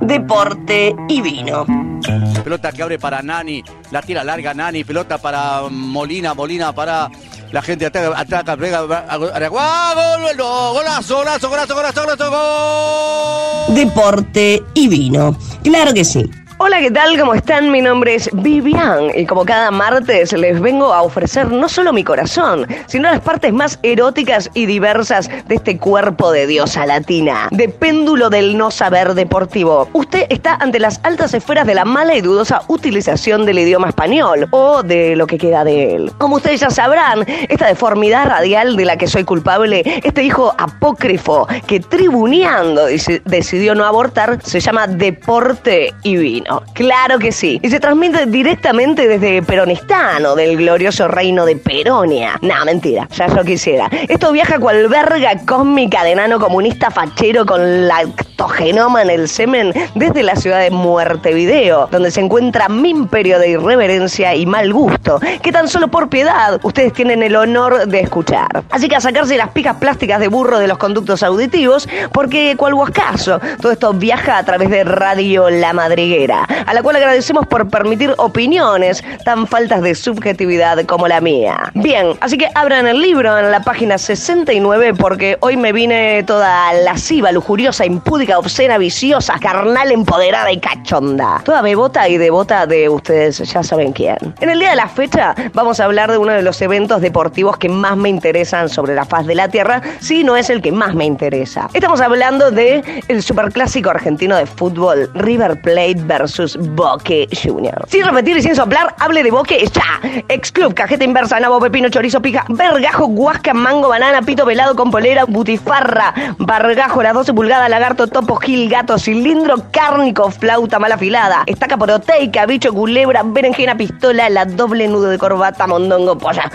deporte y vino. Pelota que abre para Nani, la tira larga Nani, pelota para Molina, Molina para la gente ataca, ataca, pega, gol, golazo, golazo, golazo, golazo, golazo, gol. Deporte y vino. Claro que sí. Hola, ¿qué tal? ¿Cómo están? Mi nombre es Vivian y como cada martes les vengo a ofrecer no solo mi corazón, sino las partes más eróticas y diversas de este cuerpo de diosa latina, de péndulo del no saber deportivo. Usted está ante las altas esferas de la mala y dudosa utilización del idioma español o de lo que queda de él. Como ustedes ya sabrán, esta deformidad radial de la que soy culpable, este hijo apócrifo que tribuneando decidió no abortar, se llama deporte y vino. Claro que sí. Y se transmite directamente desde Peronistano, del glorioso reino de Peronia. No, mentira, ya yo quisiera. Esto viaja cual verga cósmica de nano comunista fachero con lactogenoma en el semen desde la ciudad de Muertevideo, donde se encuentra mi imperio de irreverencia y mal gusto, que tan solo por piedad ustedes tienen el honor de escuchar. Así que a sacarse las picas plásticas de burro de los conductos auditivos, porque cual huascaso, todo esto viaja a través de Radio La Madriguera a la cual agradecemos por permitir opiniones tan faltas de subjetividad como la mía. Bien, así que abran el libro en la página 69 porque hoy me vine toda lasciva, lujuriosa, impúdica, obscena, viciosa, carnal, empoderada y cachonda. Toda bebota y devota de ustedes ya saben quién. En el día de la fecha vamos a hablar de uno de los eventos deportivos que más me interesan sobre la faz de la Tierra, si no es el que más me interesa. Estamos hablando de el superclásico argentino de fútbol River Plate versus sus Boque Junior. Sin repetir y sin soplar, hable de Boque ya. Ex Club, cajeta inversa, nabo, pepino, chorizo, pija, vergajo, guasca, mango, banana, pito pelado con polera, butifarra, bargajo, las 12 pulgadas, lagarto, topo, gil, gato, cilindro, cárnico, flauta mal afilada, estaca proteica, bicho, culebra, berenjena, pistola, la doble nudo de corbata, mondongo, polla.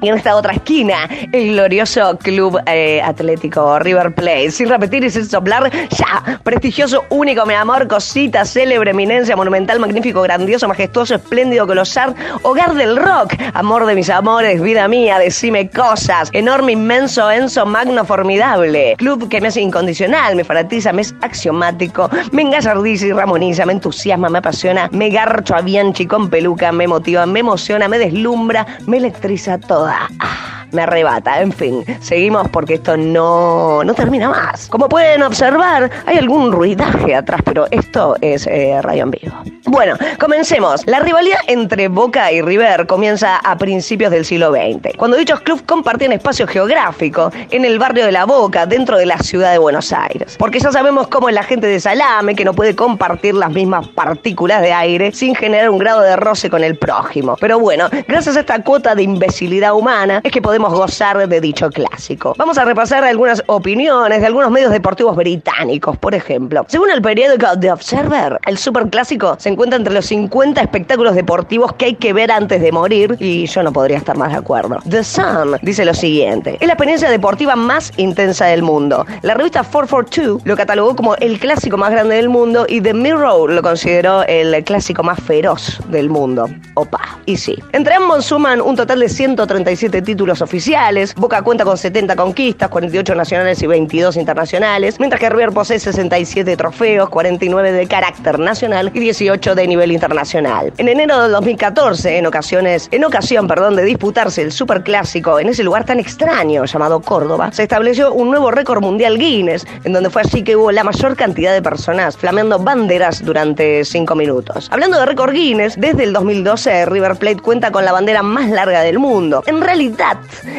Y en esta otra esquina, el glorioso Club eh, Atlético River Plate. Sin repetir y sin soplar, ya. Prestigioso, único, mi amor, cosita, célebre, eminencia, monumental, magnífico, grandioso, majestuoso, espléndido, colosal, hogar del rock. Amor de mis amores, vida mía, decime cosas. Enorme, inmenso, enso, magno, formidable. Club que me hace incondicional, me fanatiza, me es axiomático, me engallardiza y ramoniza, me entusiasma, me apasiona, me garcho a Bianchi con peluca, me motiva, me emociona, me deslumbra, me electriza toda Ugh. Me arrebata. En fin, seguimos porque esto no, no termina más. Como pueden observar, hay algún ruidaje atrás, pero esto es eh, radio en vivo. Bueno, comencemos. La rivalidad entre Boca y River comienza a principios del siglo XX, cuando dichos clubes compartían espacio geográfico en el barrio de La Boca, dentro de la ciudad de Buenos Aires. Porque ya sabemos cómo es la gente de Salame, que no puede compartir las mismas partículas de aire sin generar un grado de roce con el prójimo. Pero bueno, gracias a esta cuota de imbecilidad humana es que podemos gozar de dicho clásico. Vamos a repasar algunas opiniones de algunos medios deportivos británicos, por ejemplo. Según el periódico The Observer, el superclásico se encuentra entre los 50 espectáculos deportivos que hay que ver antes de morir y yo no podría estar más de acuerdo. The Sun dice lo siguiente, es la experiencia deportiva más intensa del mundo. La revista 442 lo catalogó como el clásico más grande del mundo y The Mirror lo consideró el clásico más feroz del mundo. Opa, y sí. Entre ambos suman un total de 130 títulos oficiales. Boca cuenta con 70 conquistas, 48 nacionales y 22 internacionales, mientras que River posee 67 trofeos, 49 de carácter nacional y 18 de nivel internacional. En enero de 2014, en ocasiones, en ocasión, perdón, de disputarse el superclásico en ese lugar tan extraño llamado Córdoba, se estableció un nuevo récord mundial Guinness, en donde fue así que hubo la mayor cantidad de personas flameando banderas durante 5 minutos. Hablando de récord Guinness, desde el 2012 River Plate cuenta con la bandera más larga del mundo. En realidad,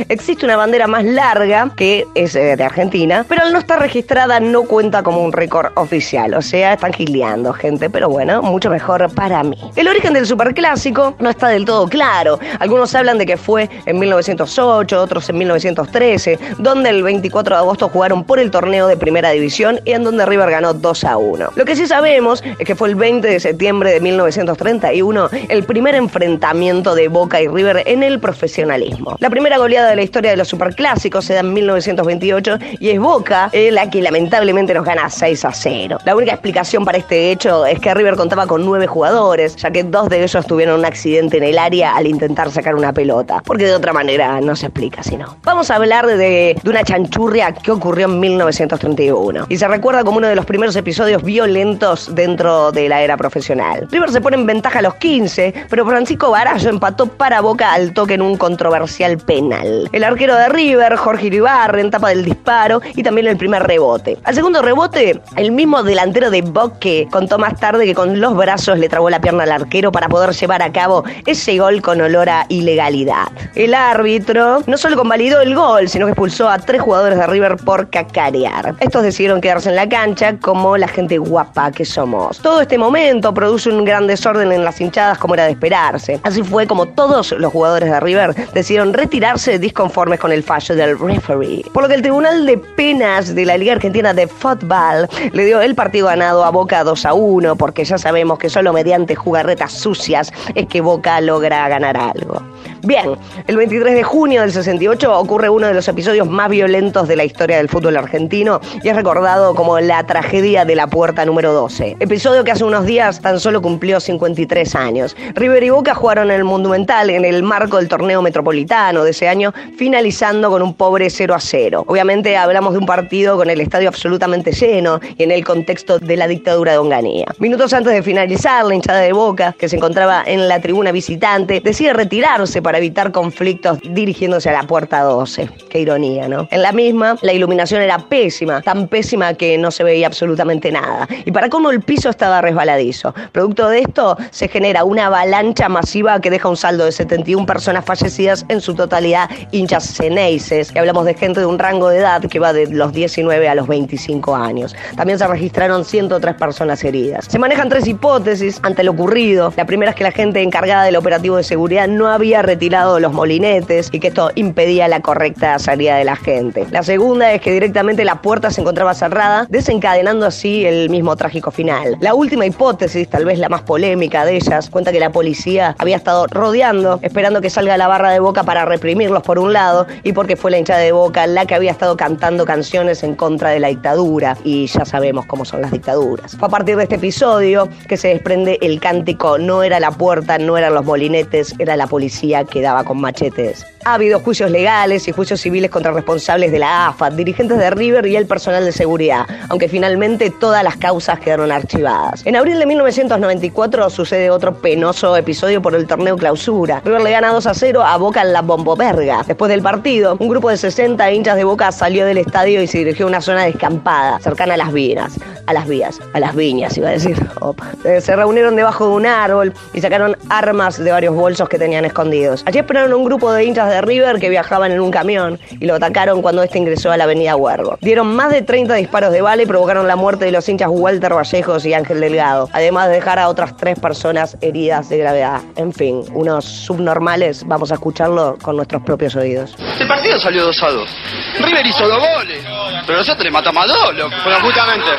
existe una bandera más larga que es eh, de Argentina, pero al no estar registrada no cuenta como un récord oficial. O sea, están gileando, gente, pero bueno, mucho mejor para mí. El origen del superclásico no está del todo claro. Algunos hablan de que fue en 1908, otros en 1913, donde el 24 de agosto jugaron por el torneo de primera división y en donde River ganó 2 a 1. Lo que sí sabemos es que fue el 20 de septiembre de 1931 el primer enfrentamiento de Boca y River en el profesionalismo. La primera goleada de la historia de los superclásicos se da en 1928 y es Boca eh, la que lamentablemente nos gana 6 a 0. La única explicación para este hecho es que River contaba con nueve jugadores, ya que dos de ellos tuvieron un accidente en el área al intentar sacar una pelota, porque de otra manera no se explica si no. Vamos a hablar de, de una chanchurria que ocurrió en 1931 y se recuerda como uno de los primeros episodios violentos dentro de la era profesional. River se pone en ventaja a los 15, pero Francisco Barallo empató para Boca al toque en un controversial penal. El arquero de River, Jorge Iribarren, tapa del disparo y también el primer rebote. Al segundo rebote, el mismo delantero de Boque contó más tarde que con los brazos le trabó la pierna al arquero para poder llevar a cabo ese gol con olor a ilegalidad. El árbitro no solo convalidó el gol, sino que expulsó a tres jugadores de River por cacarear. Estos decidieron quedarse en la cancha como la gente guapa que somos. Todo este momento produce un gran desorden en las hinchadas como era de esperarse. Así fue como todos los jugadores de River decidieron retirarse disconformes con el fallo del referee. Por lo que el Tribunal de Penas de la Liga Argentina de Fútbol le dio el partido ganado a Boca 2 a 1 porque ya sabemos que solo mediante jugarretas sucias es que Boca logra ganar algo. Bien, el 23 de junio del 68 ocurre uno de los episodios más violentos de la historia del fútbol argentino y es recordado como la tragedia de la puerta número 12. Episodio que hace unos días tan solo cumplió 53 años. River y Boca jugaron en el Monumental en el marco del torneo metropolitano de ese año, finalizando con un pobre 0 a 0. Obviamente hablamos de un partido con el estadio absolutamente lleno y en el contexto de la dictadura de Onganía. Minutos antes de finalizar, la hinchada de Boca, que se encontraba en la tribuna visitante, decide retirarse para evitar conflictos dirigiéndose a la puerta 12. Qué ironía, ¿no? En la misma, la iluminación era pésima, tan pésima que no se veía absolutamente nada. Y para cómo el piso estaba resbaladizo. Producto de esto, se genera una avalancha masiva que deja un saldo de 71 personas fallecidas, en su totalidad hinchas ceneices. Y hablamos de gente de un rango de edad que va de los 19 a los 25 años. También se registraron 103 personas heridas. Se manejan tres hipótesis ante lo ocurrido. La primera es que la gente encargada del operativo de seguridad no había retirado los molinetes y que esto impedía la correcta salida de la gente. La segunda es que directamente la puerta se encontraba cerrada, desencadenando así el mismo trágico final. La última hipótesis, tal vez la más polémica de ellas, cuenta que la policía había estado rodeando, esperando que salga la barra de boca para reprimirlos por un lado y porque fue la hinchada de boca la que había estado cantando canciones en contra de la dictadura y ya sabemos cómo son las dictaduras. Fue a partir de este episodio que se desprende el cántico no era la puerta, no eran los molinetes, era la policía que daba con machetes. Ha habido juicios legales y juicios civiles contra responsables de la AFA, dirigentes de River y el personal de seguridad, aunque finalmente todas las causas quedaron archivadas. En abril de 1994 sucede otro penoso episodio por el torneo clausura. River le gana 2 a 0 a Boca en la Bomboverga. Después del partido, un grupo de 60 hinchas de Boca salió del estadio y se dirigió a una zona descampada, cercana a las vías, a las vías, a las viñas, iba a decir. Eh, se reunieron debajo de un árbol y sacaron armas de varios bolsos que tenían escondidos. Allí esperaron un grupo de hinchas de River que viajaban en un camión y lo atacaron cuando este ingresó a la avenida Huergo. Dieron más de 30 disparos de bala y provocaron la muerte de los hinchas Walter Vallejos y Ángel Delgado, además de dejar a otras tres personas heridas de gravedad. En fin, unos subnormales, vamos a escucharlo con nuestros propios oídos. El partido salió 2 a 2. River hizo dos goles, pero nosotros le matamos a dos, loco. Pero justamente.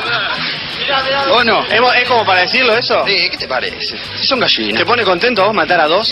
¿O no? ¿Es, es como para decirlo eso? Sí, ¿qué te parece? Son gallinas. ¿Te pone contento vos matar a dos?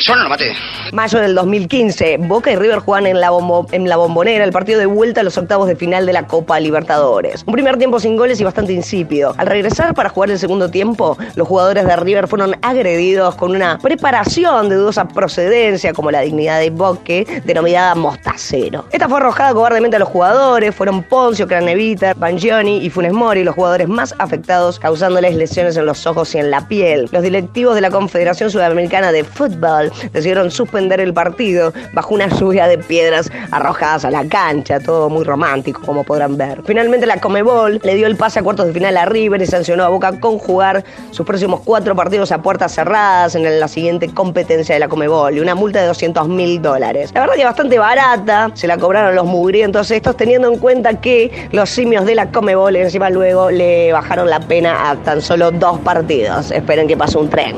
Yo no lo maté. Mayo del 2015, Boca y River juegan en la, bombo- en la bombonera el partido de vuelta a los octavos de final de la Copa Libertadores. Un primer tiempo sin goles y bastante insípido. Al regresar para jugar el segundo tiempo, los jugadores de River fueron agredidos con una preparación de dudosa procedencia, como la dignidad de Boque, denominada mostacero. Esta fue arrojada cobardemente a los jugadores, fueron Poncio, Craneviter, Bangioni y Funes Mori los jugadores más afectados, causándoles lesiones en los ojos y en la piel. Los directivos de la Confederación Sudamericana de Fútbol decidieron suspender el partido bajo una lluvia de piedras arrojadas a la cancha, todo muy romántico, como podrán ver. Finalmente la Comebol le dio el pase a cuartos de final a River y sancionó a Boca con jugar sus próximos cuatro partidos a puertas cerradas en la siguiente competencia de la Comebol y una multa de 200 mil dólares. La verdad que bastante barata, se la cobraron los mugrientos estos, teniendo en cuenta que los simios de la Comebol encima luego le bajaron la pena a tan solo dos partidos. Esperen que pase un tren.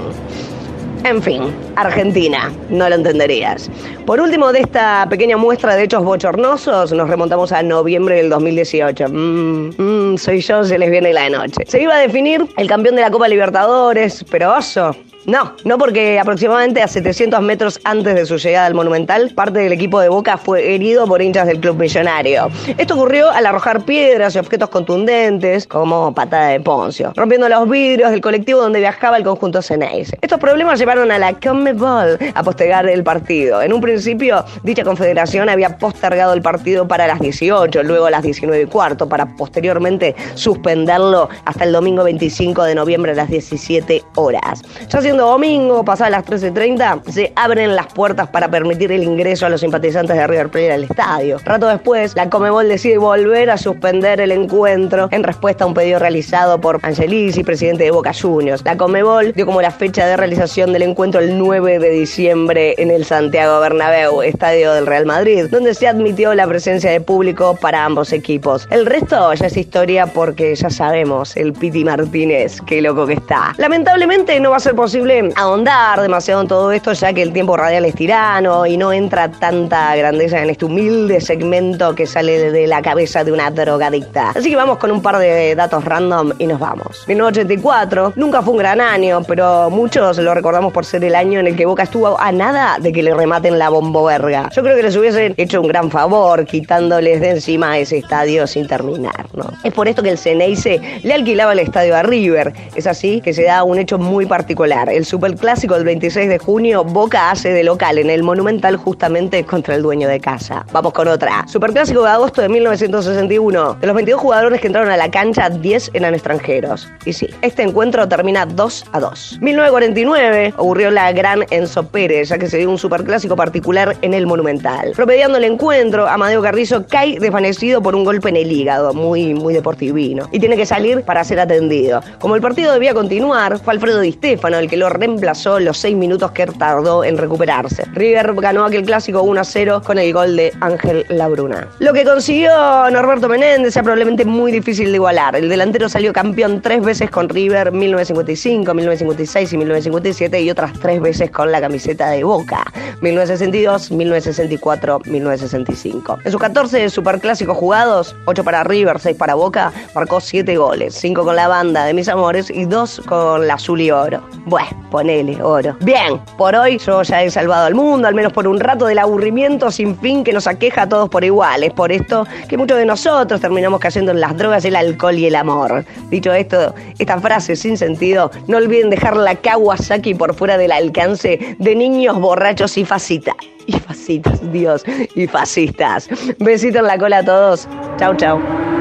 En fin, Argentina, no lo entenderías. Por último, de esta pequeña muestra de hechos bochornosos, nos remontamos a noviembre del 2018. Mmm, mmm, soy yo, se les viene la noche. Se iba a definir el campeón de la Copa Libertadores, pero oso, No, no porque aproximadamente a 700 metros antes de su llegada al Monumental, parte del equipo de Boca fue herido por hinchas del club millonario. Esto ocurrió al arrojar piedras y objetos contundentes, como patada de Poncio, rompiendo los vidrios del colectivo donde viajaba el conjunto Ceneis. Estos problemas llevaron a la Conmebol a postergar el partido. En un principio, dicha confederación había postergado el partido para las 18, luego a las 19 y cuarto, para posteriormente suspenderlo hasta el domingo 25 de noviembre a las 17 horas. Ya domingo, pasadas las 13.30, se abren las puertas para permitir el ingreso a los simpatizantes de River Plate al estadio. Rato después, la Comebol decide volver a suspender el encuentro en respuesta a un pedido realizado por Angelisi, presidente de Boca Juniors. La Comebol dio como la fecha de realización del encuentro el 9 de diciembre en el Santiago Bernabéu, estadio del Real Madrid, donde se admitió la presencia de público para ambos equipos. El resto ya es historia porque ya sabemos, el Piti Martínez, qué loco que está. Lamentablemente no va a ser posible ahondar demasiado en todo esto ya que el tiempo radial es tirano y no entra tanta grandeza en este humilde segmento que sale de la cabeza de una drogadicta. Así que vamos con un par de datos random y nos vamos. 1984 nunca fue un gran año, pero muchos lo recordamos por ser el año en el que Boca estuvo a nada de que le rematen la bombo verga. Yo creo que les hubiesen hecho un gran favor quitándoles de encima ese estadio sin terminar, ¿no? Es por esto que el Ceneice le alquilaba el estadio a River. Es así que se da un hecho muy particular. El superclásico del 26 de junio, Boca hace de local en el Monumental justamente contra el dueño de casa. Vamos con otra. Superclásico de agosto de 1961. De los 22 jugadores que entraron a la cancha, 10 eran extranjeros. Y sí, este encuentro termina 2 a 2. 1949 ocurrió la gran Enzo Pérez, ya que se dio un superclásico particular en el Monumental. Promediando el encuentro, Amadeo Carrizo cae desvanecido por un golpe en el hígado, muy, muy deportivino, y tiene que salir para ser atendido. Como el partido debía continuar, fue Alfredo Di Stefano el que lo reemplazó los 6 minutos que tardó en recuperarse. River ganó aquel clásico 1 a 0 con el gol de Ángel Labruna. Lo que consiguió Norberto Menéndez es probablemente muy difícil de igualar. El delantero salió campeón tres veces con River, 1955, 1956 y 1957, y otras tres veces con la camiseta de Boca, 1962, 1964, 1965. En sus 14 superclásicos jugados, 8 para River, 6 para Boca, marcó 7 goles, 5 con la banda de mis amores y 2 con la azul y oro. Bueno, ponele oro. Bien, por hoy yo ya he salvado al mundo, al menos por un rato del aburrimiento sin fin que nos aqueja a todos por igual. Es por esto que muchos de nosotros terminamos cayendo en las drogas, el alcohol y el amor. Dicho esto, esta frase sin sentido, no olviden dejar la Kawasaki por fuera del alcance de niños borrachos y fascistas. Y fascistas, Dios, y fascistas. Besito en la cola a todos. Chau, chau.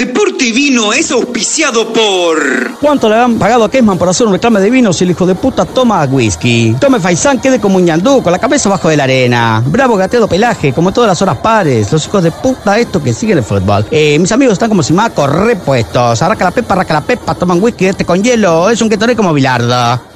Deporte y Vino es auspiciado por. ¿Cuánto le han pagado a Kesman por hacer un reclame de vino si el hijo de puta toma whisky? Tome Faisán, quede como un ñandú, con la cabeza bajo de la arena. Bravo gateado pelaje, como todas las horas pares. Los hijos de puta, estos que siguen el fútbol. Eh, mis amigos están como si macos repuestos. Arraca la pepa, arraca la pepa, toman whisky este con hielo. Es un que como bilardo.